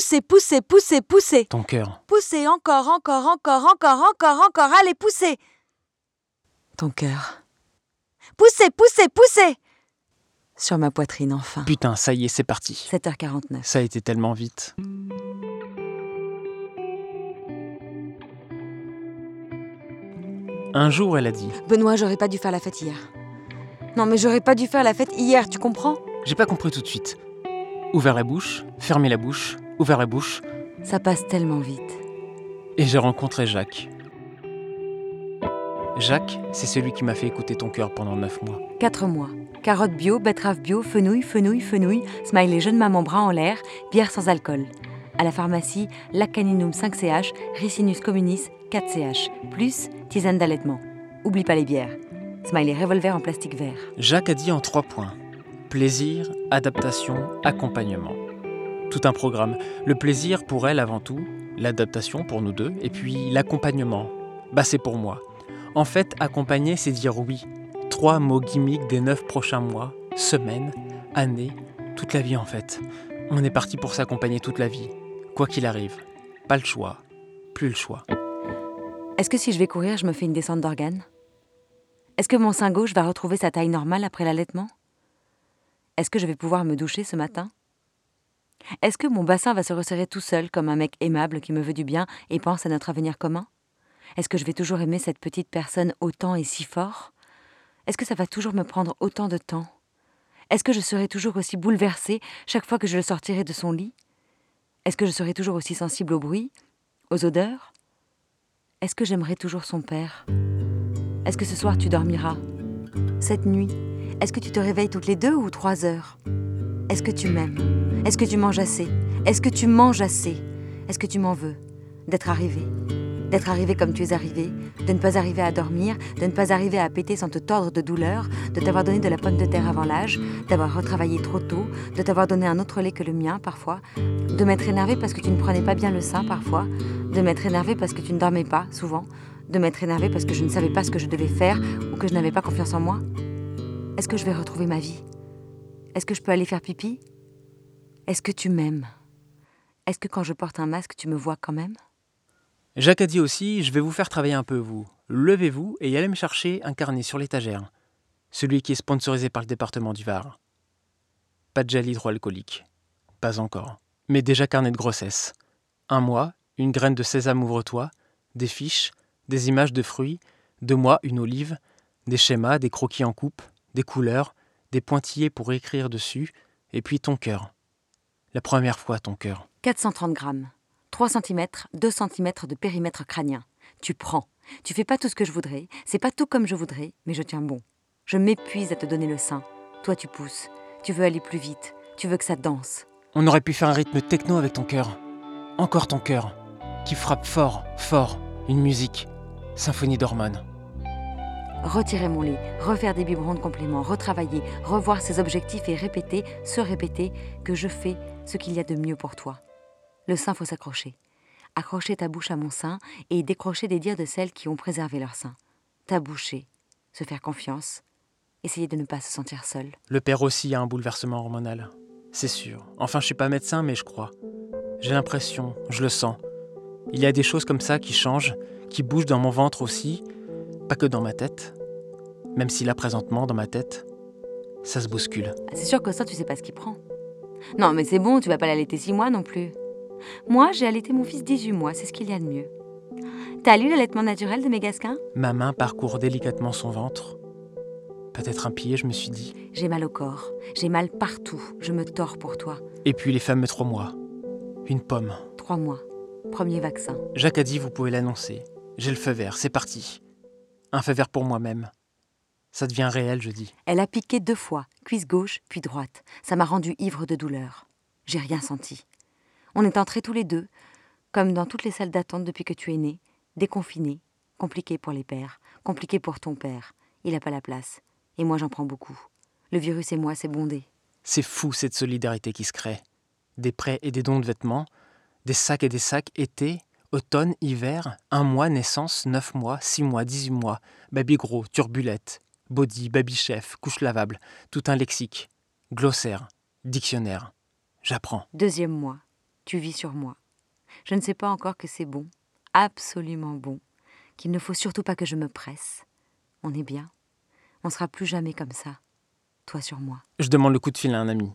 Poussez, poussez, poussez, poussez. Ton cœur. Poussez encore, encore, encore, encore, encore, encore. Allez, poussez. Ton cœur. Poussez, poussez, poussez. Sur ma poitrine, enfin. Putain, ça y est, c'est parti. 7h49. Ça a été tellement vite. Un jour, elle a dit Benoît, j'aurais pas dû faire la fête hier. Non, mais j'aurais pas dû faire la fête hier, tu comprends? J'ai pas compris tout de suite. Ouvert la bouche, fermé la bouche, ouvert la bouche, Ça passe tellement vite. et j'ai rencontré Jacques. Jacques, c'est celui qui m'a fait écouter ton cœur pendant neuf mois. 4 mois. Carottes bio, betterave bio, fenouil, fenouil, fenouil, smiley jeune maman bras en l'air, bière sans alcool. À la pharmacie, Lacaninum 5CH, Ricinus communis 4CH, plus tisane d'allaitement. Oublie pas les bières. Smiley revolver en plastique vert. Jacques a dit en trois points. Plaisir, adaptation, accompagnement. Tout un programme. Le plaisir pour elle avant tout, l'adaptation pour nous deux, et puis l'accompagnement. Bah c'est pour moi. En fait, accompagner, c'est dire oui. Trois mots gimmicks des neuf prochains mois, semaines, années, toute la vie en fait. On est parti pour s'accompagner toute la vie. Quoi qu'il arrive. Pas le choix. Plus le choix. Est-ce que si je vais courir, je me fais une descente d'organes? Est-ce que mon sein gauche va retrouver sa taille normale après l'allaitement? Est-ce que je vais pouvoir me doucher ce matin? Est-ce que mon bassin va se resserrer tout seul comme un mec aimable qui me veut du bien et pense à notre avenir commun? Est-ce que je vais toujours aimer cette petite personne autant et si fort? Est-ce que ça va toujours me prendre autant de temps? Est-ce que je serai toujours aussi bouleversée chaque fois que je le sortirai de son lit? Est-ce que je serai toujours aussi sensible au bruit, aux odeurs? Est-ce que j'aimerai toujours son père? Est-ce que ce soir tu dormiras? Cette nuit, est-ce que tu te réveilles toutes les deux ou trois heures? Est-ce que tu m'aimes? Est-ce que tu manges assez? Est-ce que tu manges assez? Est-ce que tu m'en veux D'être arrivé D'être arrivé comme tu es arrivé De ne pas arriver à dormir De ne pas arriver à péter sans te tordre de douleur De t'avoir donné de la pomme de terre avant l'âge D'avoir retravaillé trop tôt De t'avoir donné un autre lait que le mien parfois De m'être énervé parce que tu ne prenais pas bien le sein parfois de m'être énervé parce que tu ne dormais pas, souvent, de m'être énervé parce que je ne savais pas ce que je devais faire ou que je n'avais pas confiance en moi? Est-ce que je vais retrouver ma vie? Est-ce que je peux aller faire pipi? Est-ce que tu m'aimes? Est-ce que quand je porte un masque, tu me vois quand même? Jacques a dit aussi Je vais vous faire travailler un peu, vous. Levez-vous et allez me chercher un carnet sur l'étagère. Celui qui est sponsorisé par le département du Var. Pas de gel hydroalcoolique. Pas encore. Mais déjà carnet de grossesse. Un mois, une graine de sésame ouvre-toi, des fiches, des images de fruits, deux mois, une olive, des schémas, des croquis en coupe, des couleurs, des pointillés pour écrire dessus, et puis ton cœur. La première fois, ton cœur. 430 grammes. 3 cm, 2 cm de périmètre crânien. Tu prends. Tu fais pas tout ce que je voudrais. C'est pas tout comme je voudrais, mais je tiens bon. Je m'épuise à te donner le sein. Toi, tu pousses. Tu veux aller plus vite. Tu veux que ça danse. On aurait pu faire un rythme techno avec ton cœur. Encore ton cœur. Qui frappe fort, fort. Une musique. Symphonie d'hormones. Retirer mon lit, refaire des biberons de complément, retravailler, revoir ses objectifs et répéter, se répéter que je fais ce qu'il y a de mieux pour toi. Le sein faut s'accrocher. Accrocher ta bouche à mon sein et décrocher des dires de celles qui ont préservé leur sein. T'aboucher, se faire confiance, essayer de ne pas se sentir seul. Le père aussi a un bouleversement hormonal. C'est sûr. Enfin, je suis pas médecin, mais je crois. J'ai l'impression, je le sens. Il y a des choses comme ça qui changent, qui bougent dans mon ventre aussi, pas que dans ma tête. Même si là, présentement, dans ma tête, ça se bouscule. Ah, C'est sûr que ça, tu sais pas ce qu'il prend. Non, mais c'est bon, tu vas pas l'allaiter six mois non plus. Moi, j'ai allaité mon fils 18 mois, c'est ce qu'il y a de mieux. T'as lu l'allaitement naturel de Mégasquin? Ma main parcourt délicatement son ventre. Peut-être un pied, je me suis dit. J'ai mal au corps, j'ai mal partout, je me tords pour toi. Et puis les fameux trois mois. Une pomme. Trois mois, premier vaccin. Jacques a dit, vous pouvez l'annoncer. J'ai le feu vert, c'est parti. Un feu vert pour moi-même. Ça devient réel, je dis. Elle a piqué deux fois, cuisse gauche puis droite. Ça m'a rendu ivre de douleur. J'ai rien senti. On est entrés tous les deux, comme dans toutes les salles d'attente depuis que tu es né, déconfinés, compliqué pour les pères, compliqué pour ton père. Il n'a pas la place. Et moi, j'en prends beaucoup. Le virus et moi, c'est bondé. C'est fou cette solidarité qui se crée. Des prêts et des dons de vêtements, des sacs et des sacs, été, automne, hiver, un mois, naissance, neuf mois, six mois, dix-huit mois, baby gros, turbulette, body, baby chef, couche lavable, tout un lexique, glossaire, dictionnaire. J'apprends. Deuxième mois. Tu vis sur moi. Je ne sais pas encore que c'est bon, absolument bon, qu'il ne faut surtout pas que je me presse. On est bien. On sera plus jamais comme ça. Toi sur moi. Je demande le coup de fil à un ami.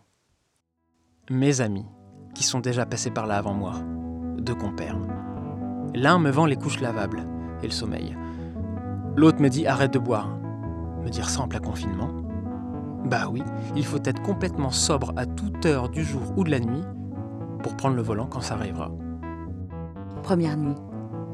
Mes amis, qui sont déjà passés par là avant moi, deux compères. L'un me vend les couches lavables et le sommeil. L'autre me dit arrête de boire. Me dire ça en plein confinement Bah oui, il faut être complètement sobre à toute heure du jour ou de la nuit pour prendre le volant quand ça arrivera. Première nuit.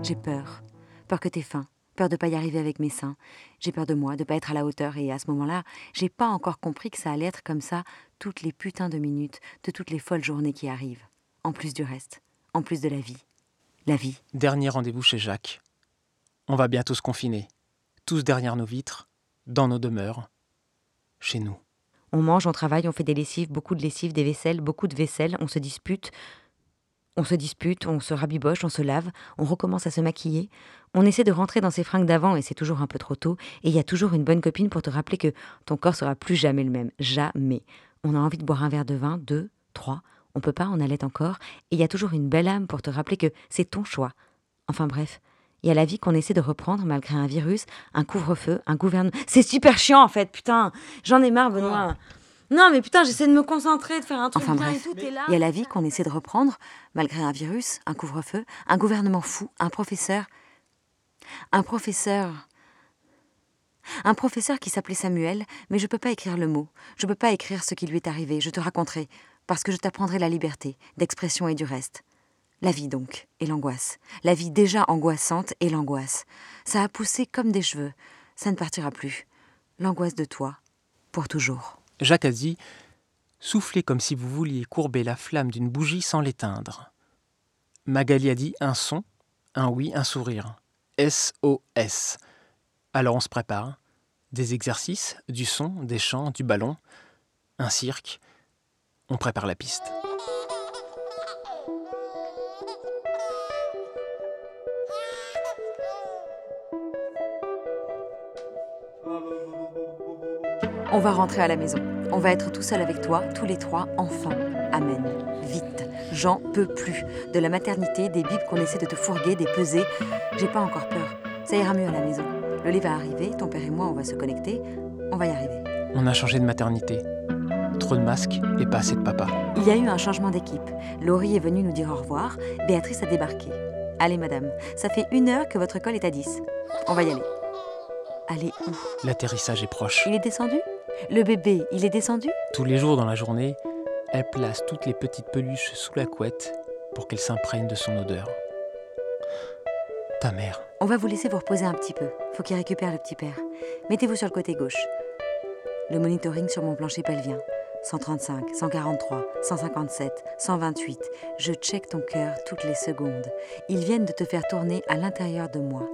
J'ai peur. Peur que t'aies faim. Peur de pas y arriver avec mes seins. J'ai peur de moi, de pas être à la hauteur. Et à ce moment-là, j'ai pas encore compris que ça allait être comme ça toutes les putains de minutes, de toutes les folles journées qui arrivent. En plus du reste. En plus de la vie. La vie. Dernier rendez-vous chez Jacques. On va bientôt se confiner. Tous derrière nos vitres, dans nos demeures, chez nous. On mange, on travaille, on fait des lessives, beaucoup de lessives, des vaisselles, beaucoup de vaisselle, on se dispute. On se dispute, on se rabiboche, on se lave, on recommence à se maquiller. On essaie de rentrer dans ses fringues d'avant et c'est toujours un peu trop tôt. Et il y a toujours une bonne copine pour te rappeler que ton corps sera plus jamais le même. Jamais. On a envie de boire un verre de vin, deux, trois. On peut pas, on allait encore. Et il y a toujours une belle âme pour te rappeler que c'est ton choix. Enfin bref. Il y a la vie qu'on essaie de reprendre malgré un virus, un couvre-feu, un gouvernement. C'est super chiant en fait, putain. J'en ai marre, Benoît. Non, mais putain, j'essaie de me concentrer, de faire un truc Enfin bien bref, et tout. t'es là. il y a la vie qu'on essaie de reprendre, malgré un virus, un couvre-feu, un gouvernement fou, un professeur. Un professeur. Un professeur qui s'appelait Samuel, mais je peux pas écrire le mot. Je peux pas écrire ce qui lui est arrivé. Je te raconterai, parce que je t'apprendrai la liberté, d'expression et du reste. La vie donc, et l'angoisse. La vie déjà angoissante et l'angoisse. Ça a poussé comme des cheveux. Ça ne partira plus. L'angoisse de toi, pour toujours. Jacques a dit Soufflez comme si vous vouliez courber la flamme d'une bougie sans l'éteindre. Magali a dit un son, un oui, un sourire. SOS. Alors on se prépare. Des exercices, du son, des chants, du ballon, un cirque. On prépare la piste. On va rentrer à la maison. On va être tout seul avec toi, tous les trois, enfin. Amen. Vite. J'en peux plus. De la maternité, des bibles qu'on essaie de te fourguer, des pesées. J'ai pas encore peur. Ça ira mieux à la maison. Le lait va arriver, ton père et moi, on va se connecter. On va y arriver. On a changé de maternité. Trop de masques et pas assez de papa. Il y a eu un changement d'équipe. Laurie est venue nous dire au revoir. Béatrice a débarqué. Allez, madame, ça fait une heure que votre col est à 10. On va y aller. Aller où? L'atterrissage est proche. Il est descendu? Le bébé, il est descendu? Tous les jours dans la journée, elle place toutes les petites peluches sous la couette pour qu'elles s'imprègnent de son odeur. Ta mère. On va vous laisser vous reposer un petit peu. Faut qu'il récupère le petit père. Mettez-vous sur le côté gauche. Le monitoring sur mon plancher pelvien. 135, 143, 157, 128. Je check ton cœur toutes les secondes. Ils viennent de te faire tourner à l'intérieur de moi.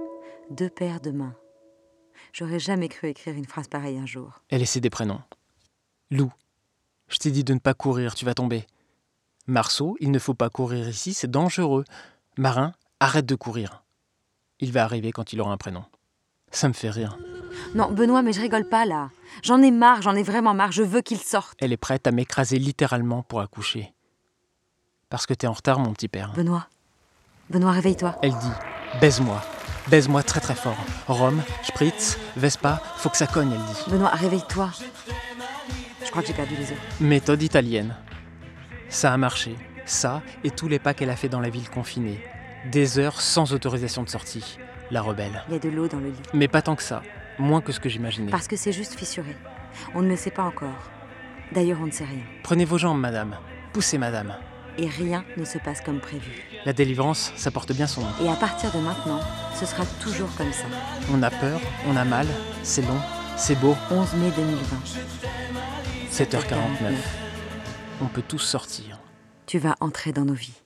Deux paires de mains. J'aurais jamais cru écrire une phrase pareille un jour. Elle essaie des prénoms. Lou. Je t'ai dit de ne pas courir, tu vas tomber. Marceau, il ne faut pas courir ici, c'est dangereux. Marin, arrête de courir. Il va arriver quand il aura un prénom. Ça me fait rire. Non, Benoît, mais je rigole pas là. J'en ai marre, j'en ai vraiment marre, je veux qu'il sorte. Elle est prête à m'écraser littéralement pour accoucher. Parce que t'es en retard, mon petit père. Benoît. Benoît, réveille-toi. Elle dit Baise-moi. Baise-moi très très fort. Rome, Spritz, Vespa, faut que ça cogne, elle dit. Benoît, réveille-toi. Je crois que j'ai perdu les os. Méthode italienne. Ça a marché. Ça et tous les pas qu'elle a fait dans la ville confinée. Des heures sans autorisation de sortie. La rebelle. Il y a de l'eau dans le lit. Mais pas tant que ça. Moins que ce que j'imaginais. Parce que c'est juste fissuré. On ne le sait pas encore. D'ailleurs, on ne sait rien. Prenez vos jambes, madame. Poussez, madame. Et rien ne se passe comme prévu. La délivrance, ça porte bien son nom. Et à partir de maintenant, ce sera toujours comme ça. On a peur, on a mal, c'est long, c'est beau. 11 mai 2020. 7h49. On peut tous sortir. Tu vas entrer dans nos vies.